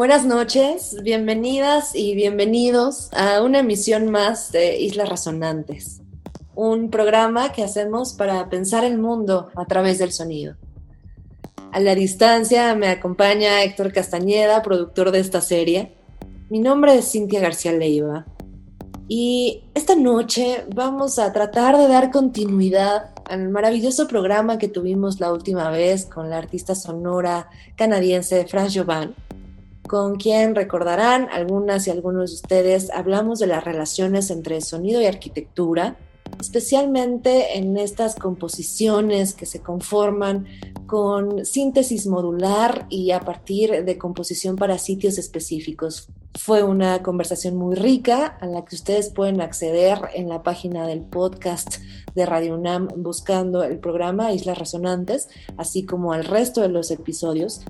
Buenas noches, bienvenidas y bienvenidos a una emisión más de Islas Resonantes, un programa que hacemos para pensar el mundo a través del sonido. A la distancia me acompaña Héctor Castañeda, productor de esta serie. Mi nombre es Cintia García Leiva y esta noche vamos a tratar de dar continuidad al maravilloso programa que tuvimos la última vez con la artista sonora canadiense France Jovan con quien recordarán algunas y algunos de ustedes, hablamos de las relaciones entre sonido y arquitectura, especialmente en estas composiciones que se conforman con síntesis modular y a partir de composición para sitios específicos. Fue una conversación muy rica a la que ustedes pueden acceder en la página del podcast de Radio UNAM buscando el programa Islas Resonantes, así como al resto de los episodios.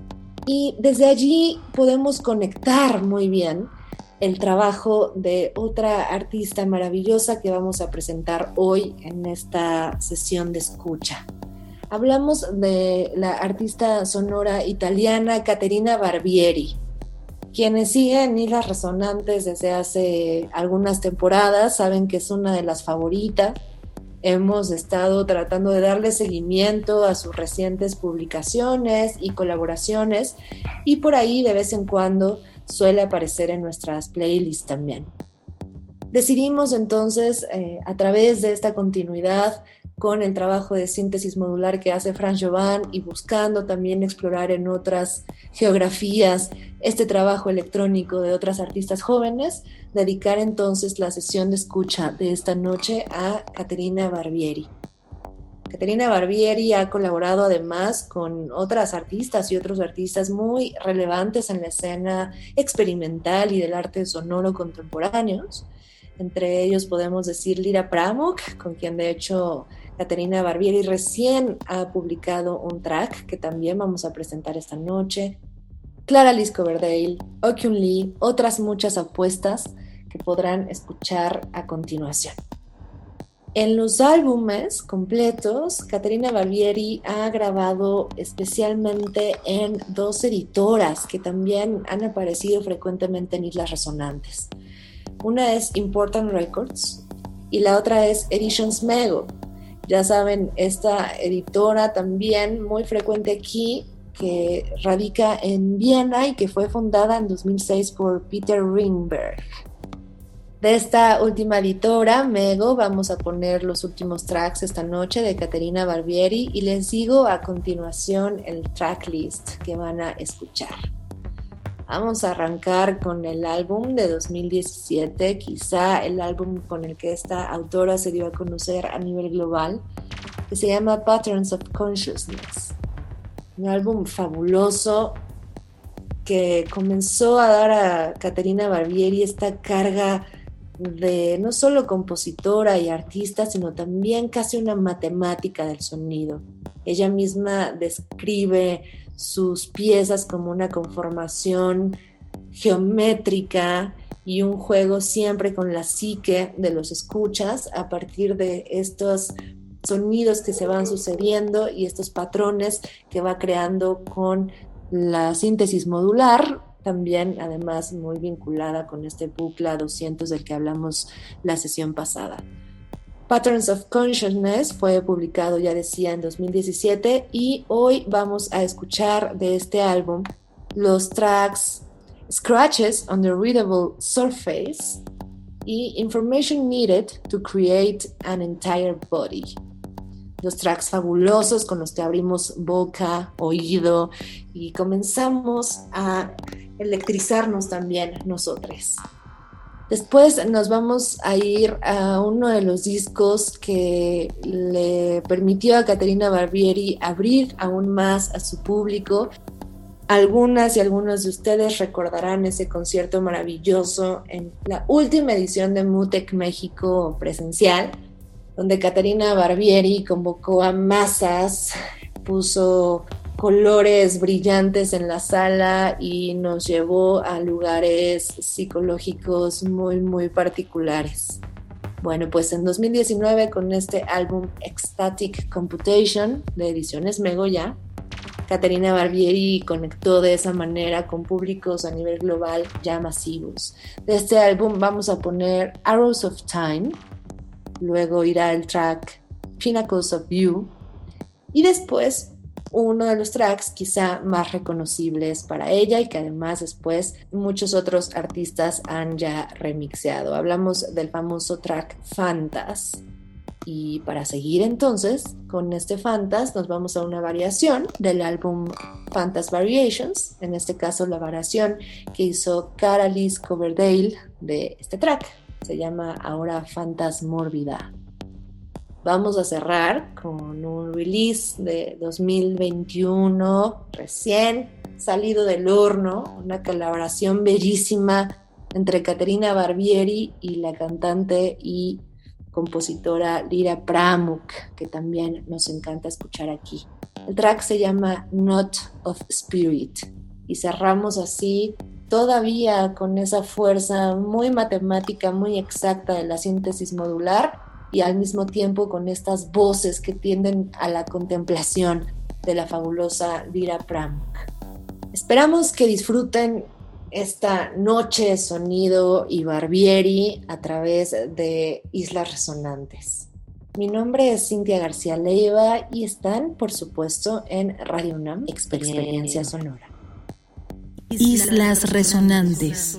Y desde allí podemos conectar muy bien el trabajo de otra artista maravillosa que vamos a presentar hoy en esta sesión de escucha. Hablamos de la artista sonora italiana Caterina Barbieri. Quienes siguen Islas Resonantes desde hace algunas temporadas saben que es una de las favoritas Hemos estado tratando de darle seguimiento a sus recientes publicaciones y colaboraciones y por ahí de vez en cuando suele aparecer en nuestras playlists también. Decidimos entonces, eh, a través de esta continuidad, con el trabajo de síntesis modular que hace Franz Jovan y buscando también explorar en otras geografías este trabajo electrónico de otras artistas jóvenes, dedicar entonces la sesión de escucha de esta noche a Caterina Barbieri. Caterina Barbieri ha colaborado además con otras artistas y otros artistas muy relevantes en la escena experimental y del arte sonoro contemporáneos. Entre ellos podemos decir Lira Pramuk, con quien de hecho Caterina Barbieri recién ha publicado un track que también vamos a presentar esta noche. Clara Liz Coverdale, Okyun Lee, otras muchas apuestas que podrán escuchar a continuación. En los álbumes completos, Caterina Barbieri ha grabado especialmente en dos editoras que también han aparecido frecuentemente en Islas Resonantes. Una es Important Records y la otra es Editions Mego, ya saben, esta editora también muy frecuente aquí, que radica en Viena y que fue fundada en 2006 por Peter Ringberg. De esta última editora, Mego, vamos a poner los últimos tracks esta noche de Caterina Barbieri y les digo a continuación el tracklist que van a escuchar. Vamos a arrancar con el álbum de 2017, quizá el álbum con el que esta autora se dio a conocer a nivel global, que se llama Patterns of Consciousness. Un álbum fabuloso que comenzó a dar a Caterina Barbieri esta carga de no solo compositora y artista, sino también casi una matemática del sonido. Ella misma describe sus piezas como una conformación geométrica y un juego siempre con la psique de los escuchas a partir de estos sonidos que se van sucediendo y estos patrones que va creando con la síntesis modular, también además muy vinculada con este bucla 200 del que hablamos la sesión pasada. Patterns of Consciousness fue publicado, ya decía, en 2017 y hoy vamos a escuchar de este álbum los tracks Scratches on the Readable Surface y Information Needed to Create an Entire Body. Los tracks fabulosos con los que abrimos boca, oído y comenzamos a electrizarnos también nosotros. Después nos vamos a ir a uno de los discos que le permitió a Caterina Barbieri abrir aún más a su público. Algunas y algunos de ustedes recordarán ese concierto maravilloso en la última edición de Mutec México presencial, donde Caterina Barbieri convocó a masas, puso colores brillantes en la sala y nos llevó a lugares psicológicos muy, muy particulares. Bueno, pues en 2019 con este álbum Ecstatic Computation de Ediciones Megoya, Caterina Barbieri conectó de esa manera con públicos a nivel global ya masivos. De este álbum vamos a poner Arrows of Time, luego irá el track Pinnacles of You y después uno de los tracks quizá más reconocibles para ella y que además después muchos otros artistas han ya remixeado. Hablamos del famoso track Fantas. Y para seguir entonces con este Fantas nos vamos a una variación del álbum Fantas Variations, en este caso la variación que hizo Caralis Coverdale de este track. Se llama ahora Fantas Mórbida. Vamos a cerrar con un release de 2021, recién salido del horno, una colaboración bellísima entre Caterina Barbieri y la cantante y compositora Lira Pramuk, que también nos encanta escuchar aquí. El track se llama Not of Spirit y cerramos así todavía con esa fuerza muy matemática, muy exacta de la síntesis modular y al mismo tiempo con estas voces que tienden a la contemplación de la fabulosa Lira Pramuk. Esperamos que disfruten esta noche sonido y Barbieri a través de Islas Resonantes. Mi nombre es Cintia García Leiva y están, por supuesto, en Radio UNAM Experiencia Sonora. Islas Resonantes.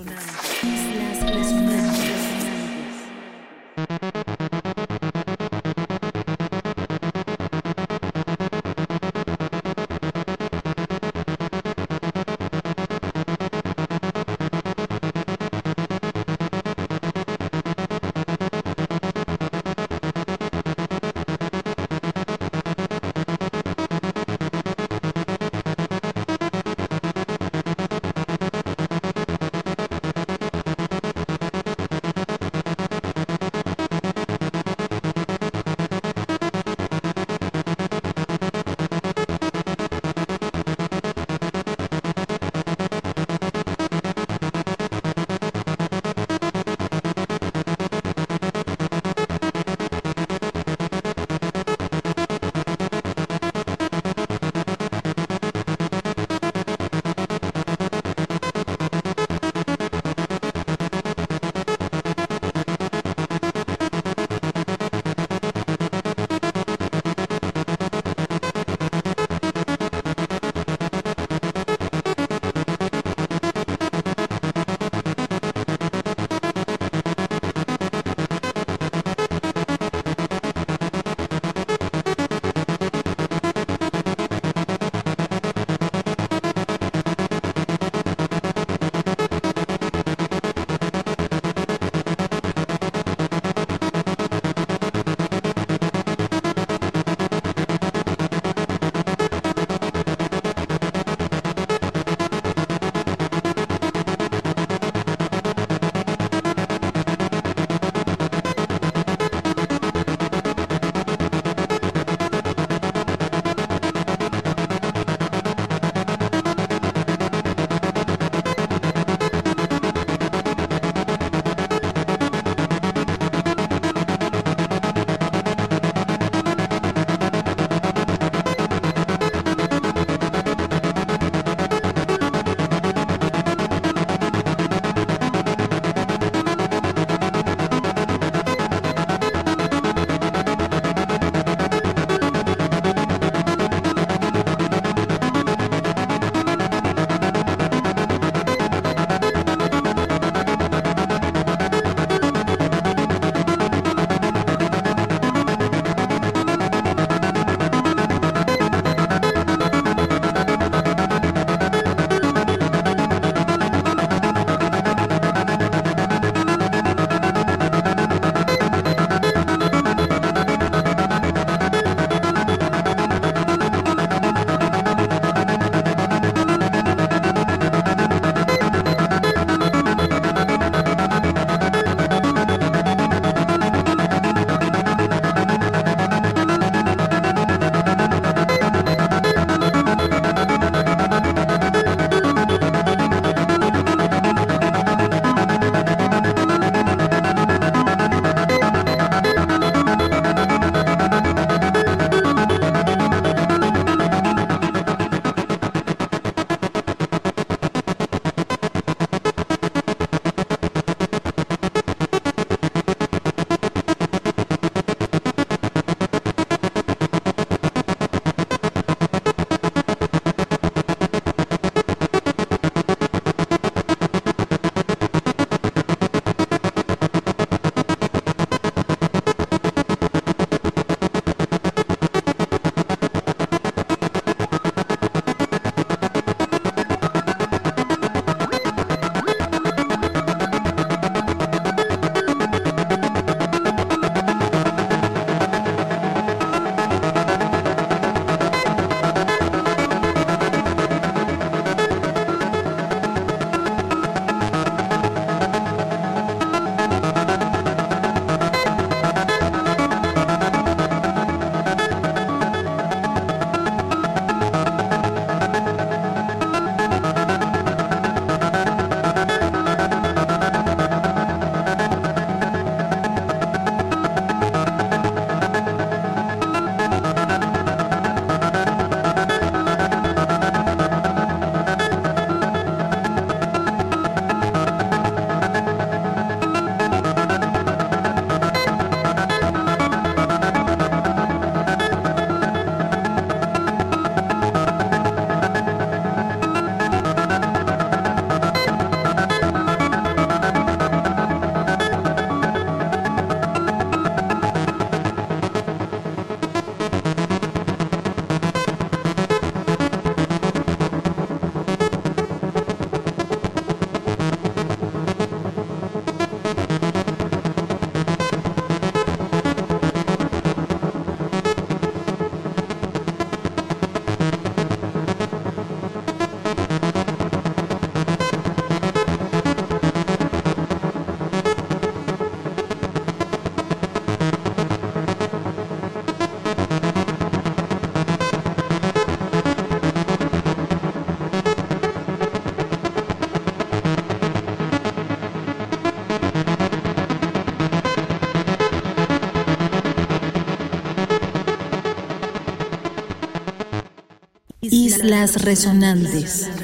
Islas Resonantes.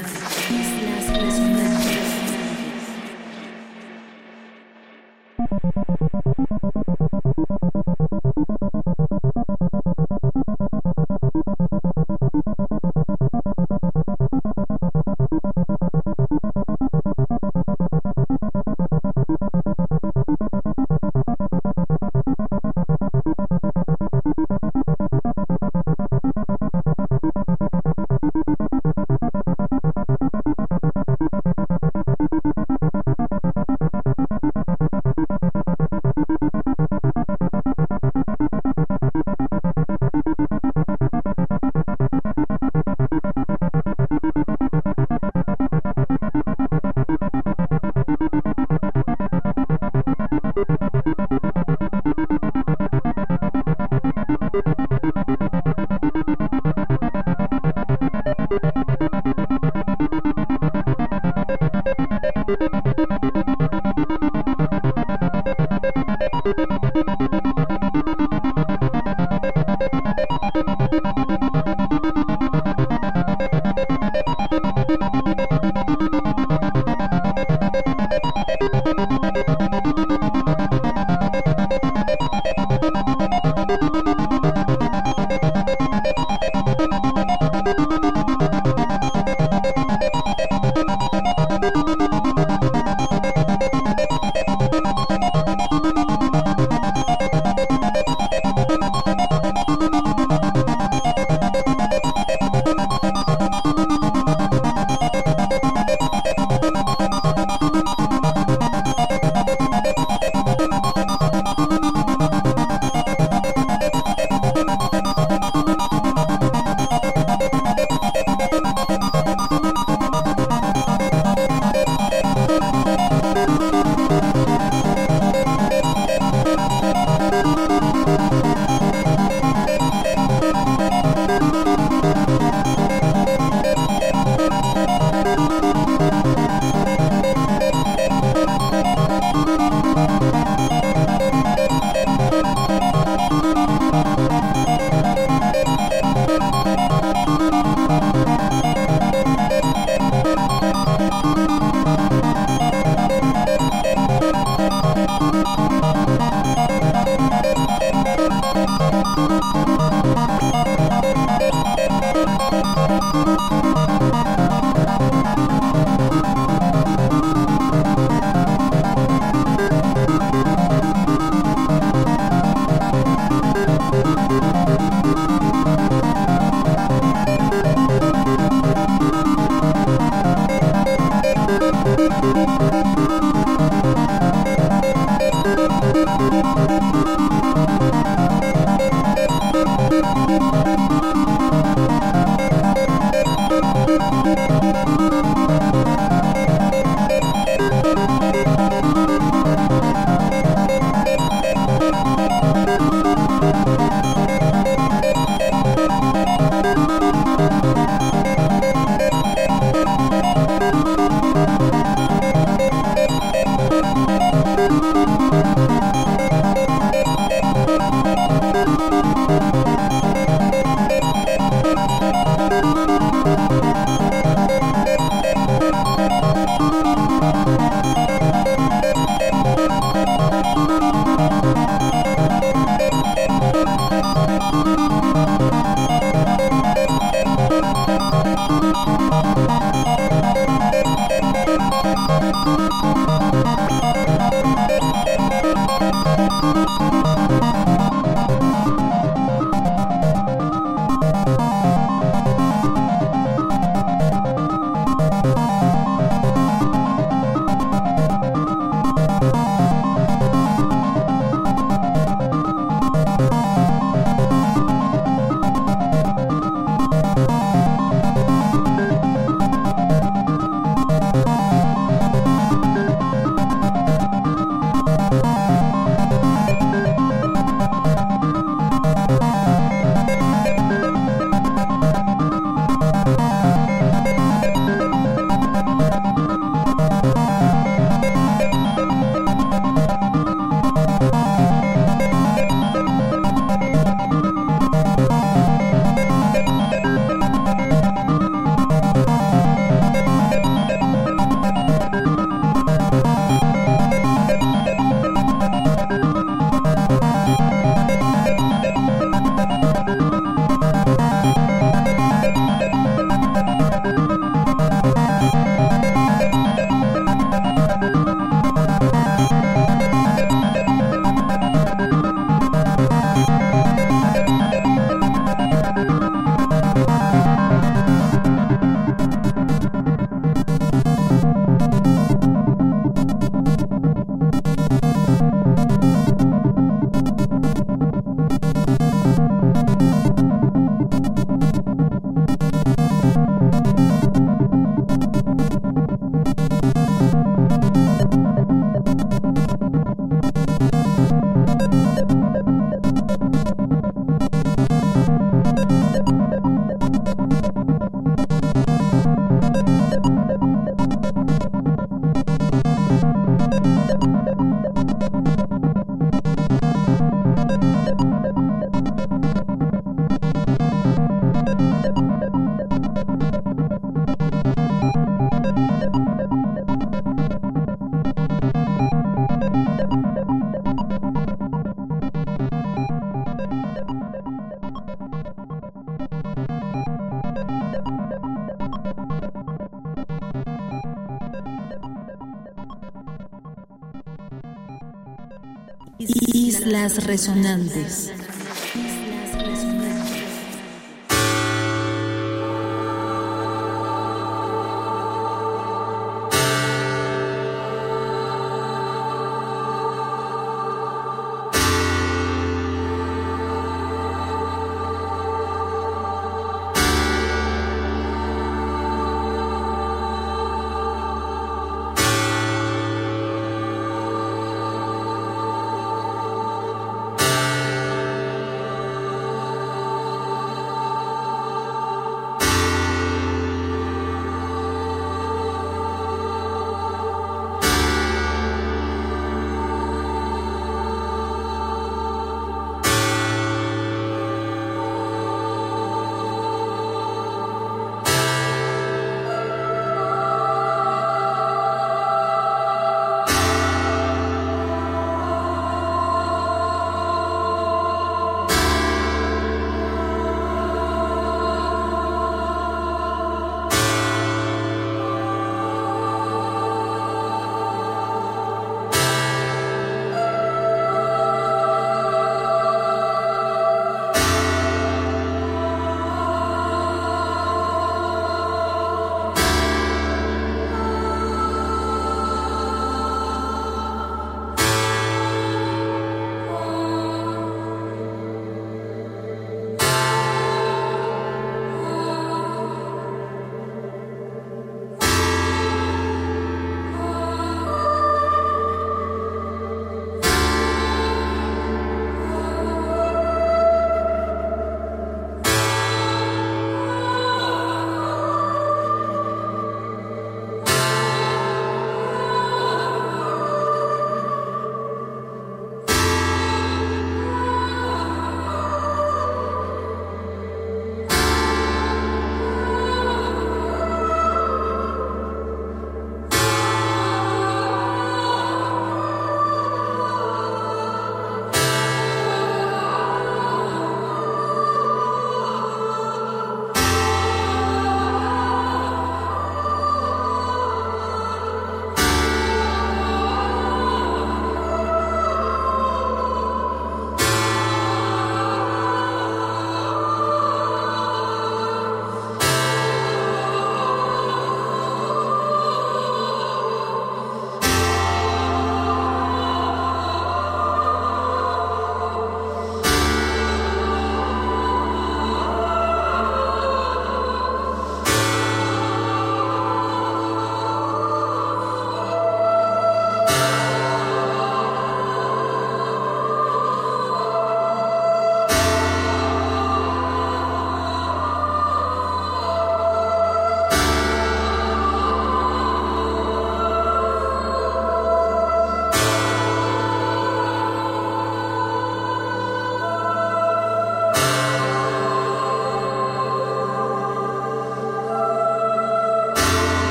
Islas Resonantes.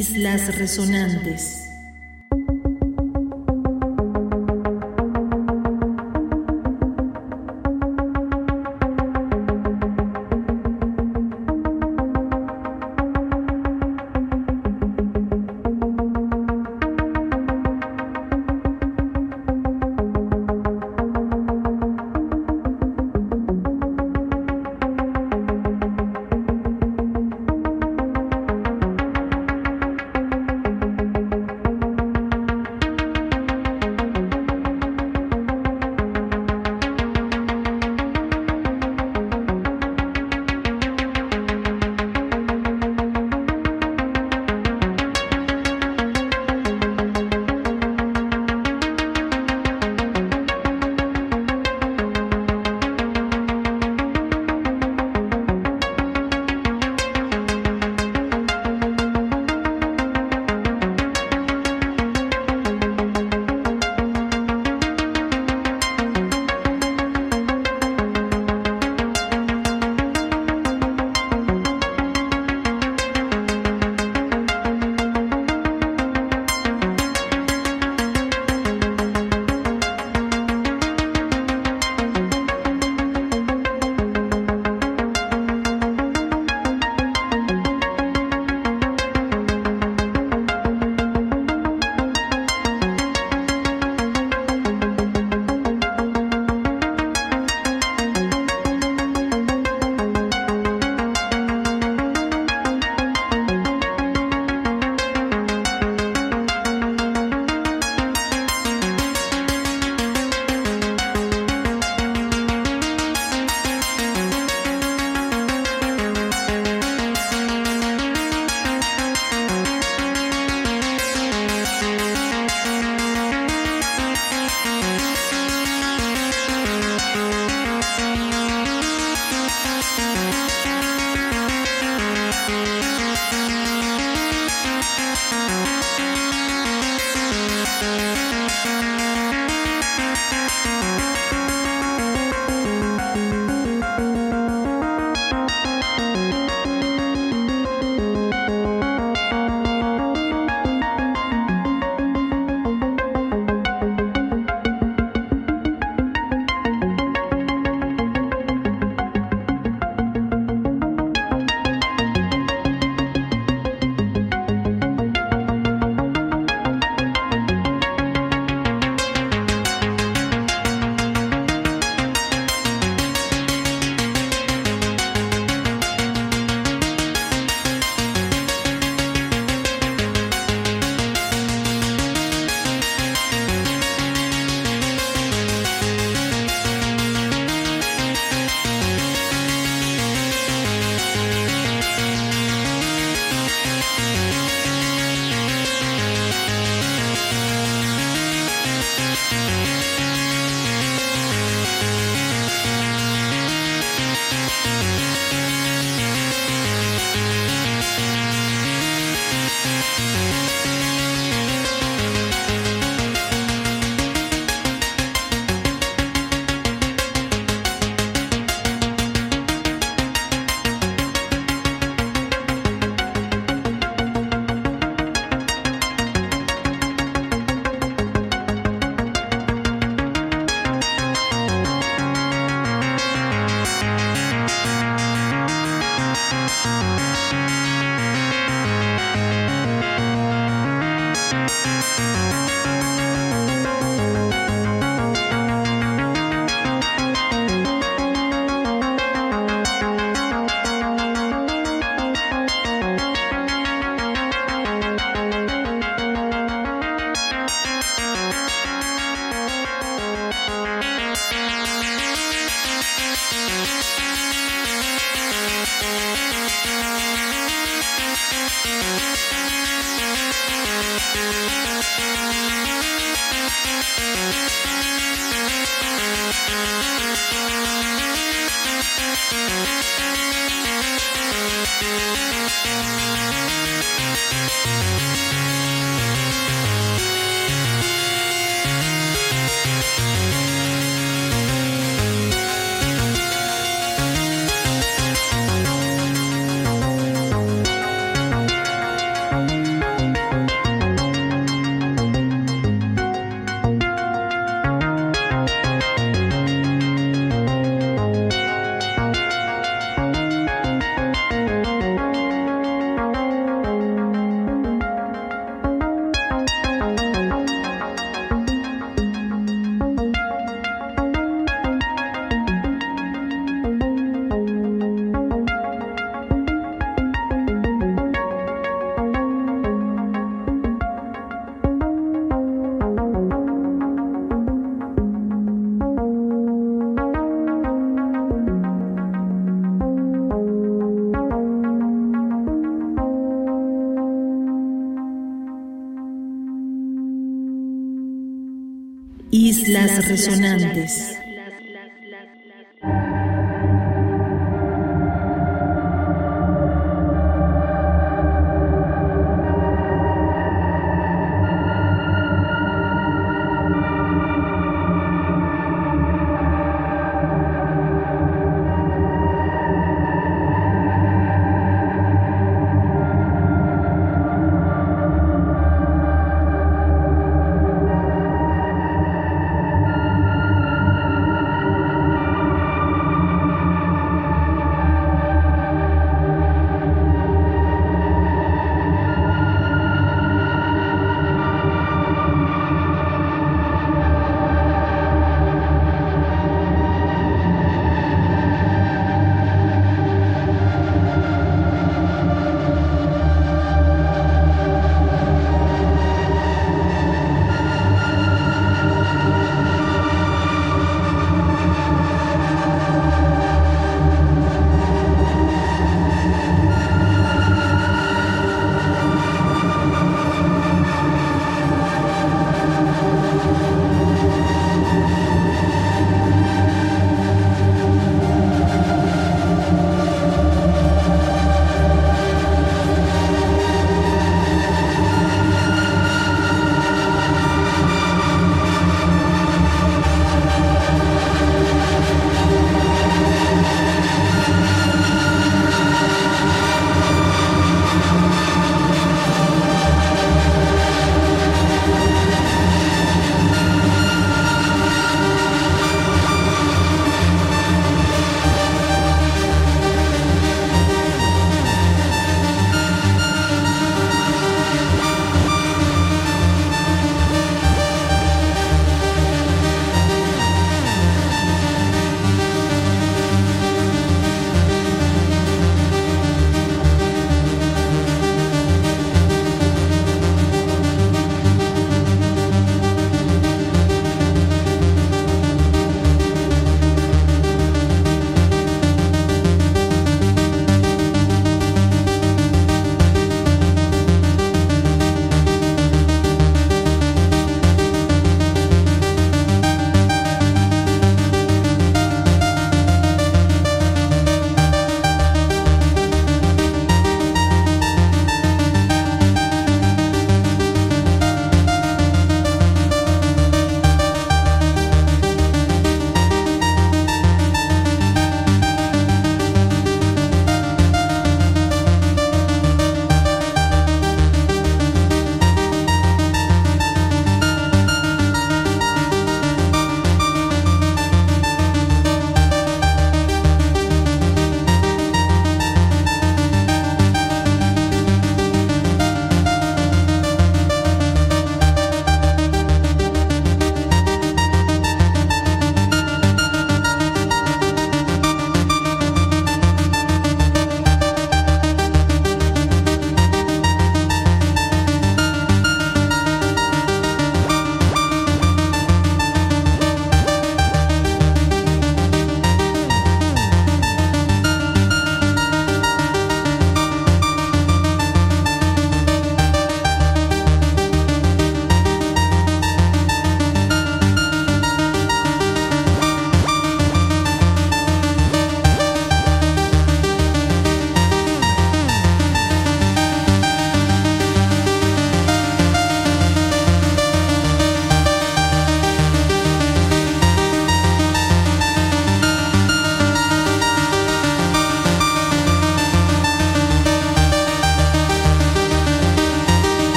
Islas Resonantes. Islas Resonantes.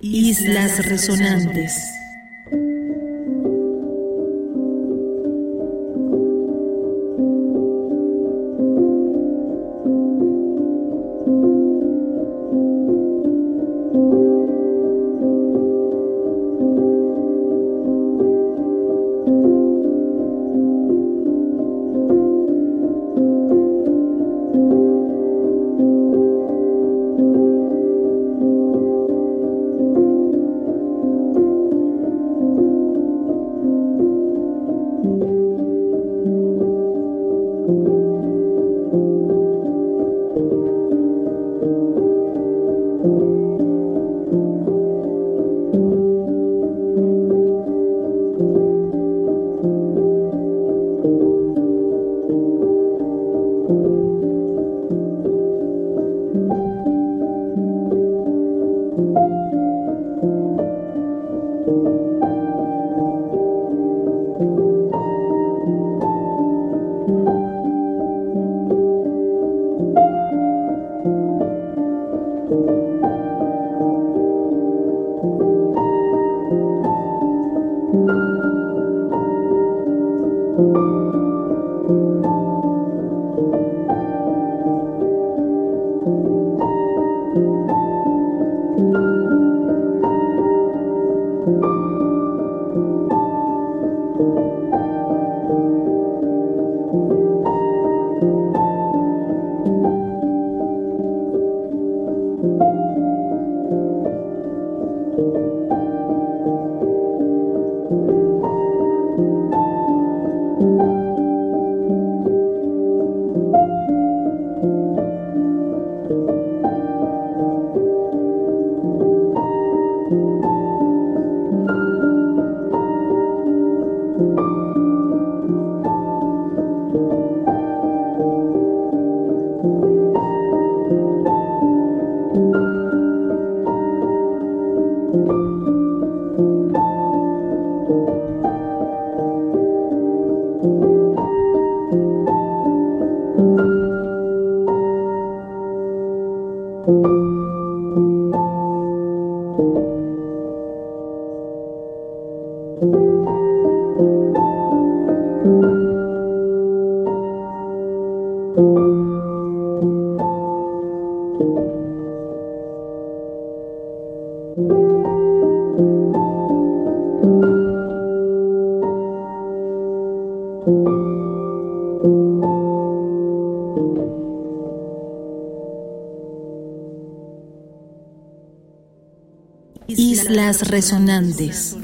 Islas Resonantes. Islas Resonantes.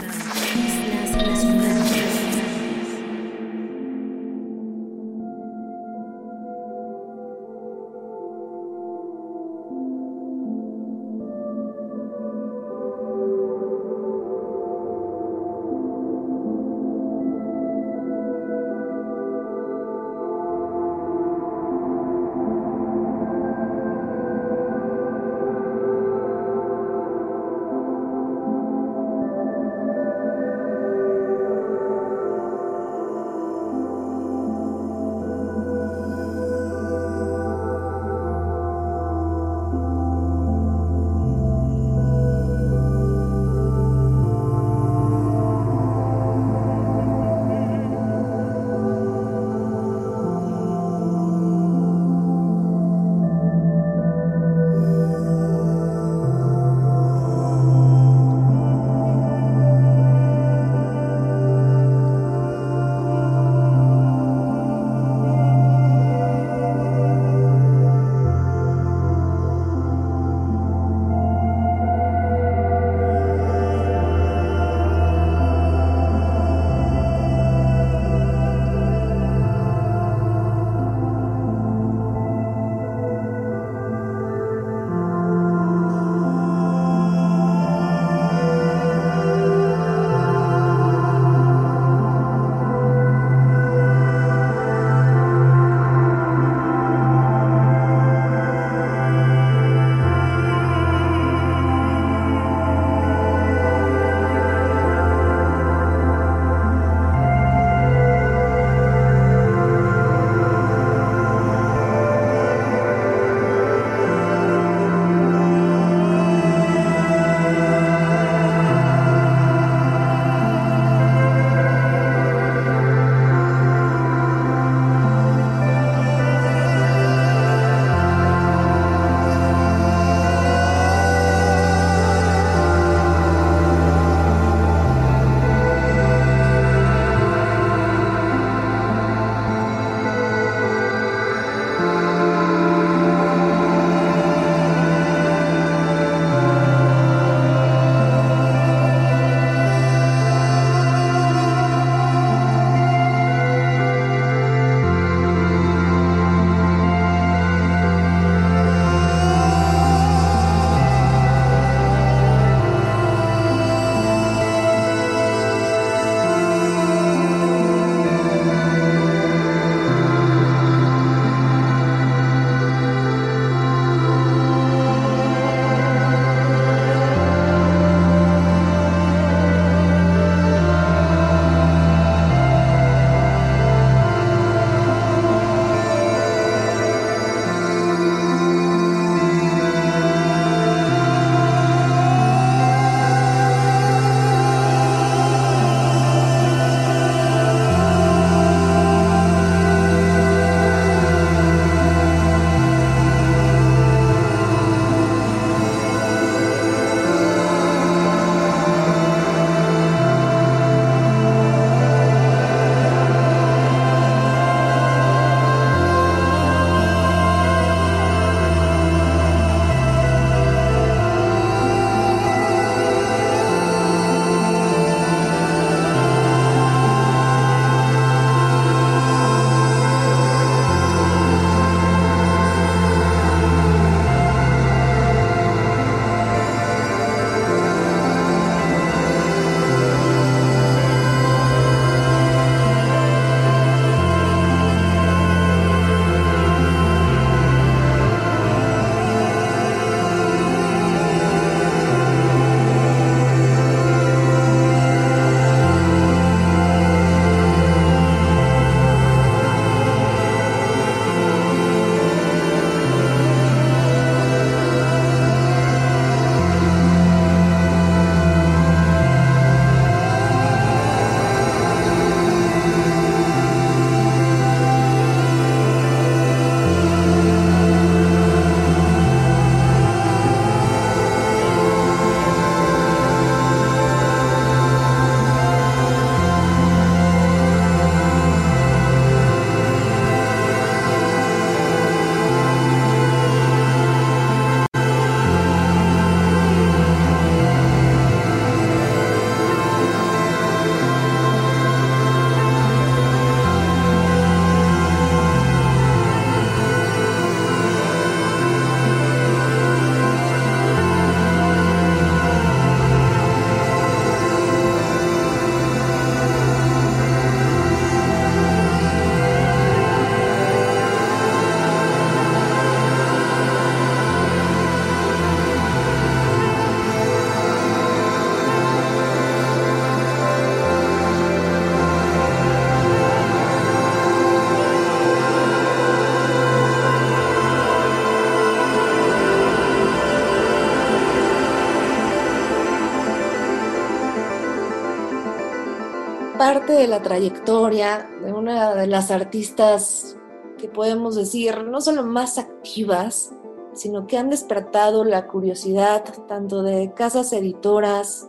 De la trayectoria de una de las artistas que podemos decir no solo más activas, sino que han despertado la curiosidad tanto de casas editoras,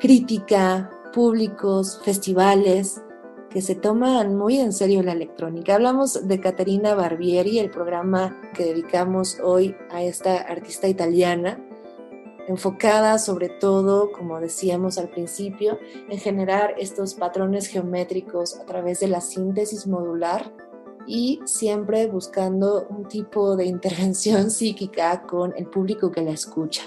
crítica, públicos, festivales, que se toman muy en serio la electrónica. Hablamos de Caterina Barbieri, el programa que dedicamos hoy a esta artista italiana, enfocada sobre todo, como decíamos al principio, en generar estos patrones geométricos a través de la síntesis modular y siempre buscando un tipo de intervención psíquica con el público que la escucha.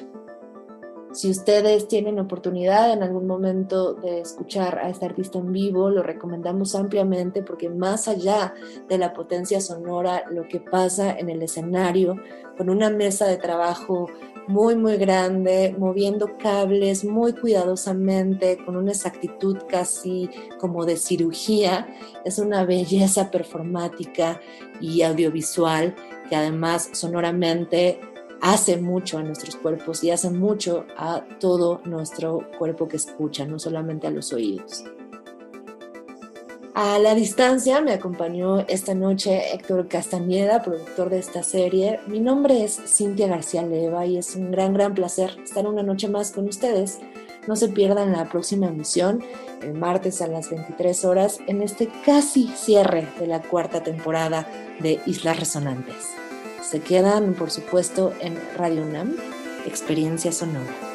Si ustedes tienen oportunidad en algún momento de escuchar a este artista en vivo, lo recomendamos ampliamente porque más allá de la potencia sonora, lo que pasa en el escenario, con una mesa de trabajo muy, muy grande, moviendo cables muy cuidadosamente, con una exactitud casi como de cirugía, es una belleza performática y audiovisual que además sonoramente hace mucho a nuestros cuerpos y hace mucho a todo nuestro cuerpo que escucha, no solamente a los oídos. A la distancia me acompañó esta noche Héctor Castañeda, productor de esta serie. Mi nombre es Cintia García Leva y es un gran, gran placer estar una noche más con ustedes. No se pierdan la próxima emisión, el martes a las 23 horas, en este casi cierre de la cuarta temporada de Islas Resonantes. Se quedan, por supuesto, en Radio UNAM, Experiencia Sonora.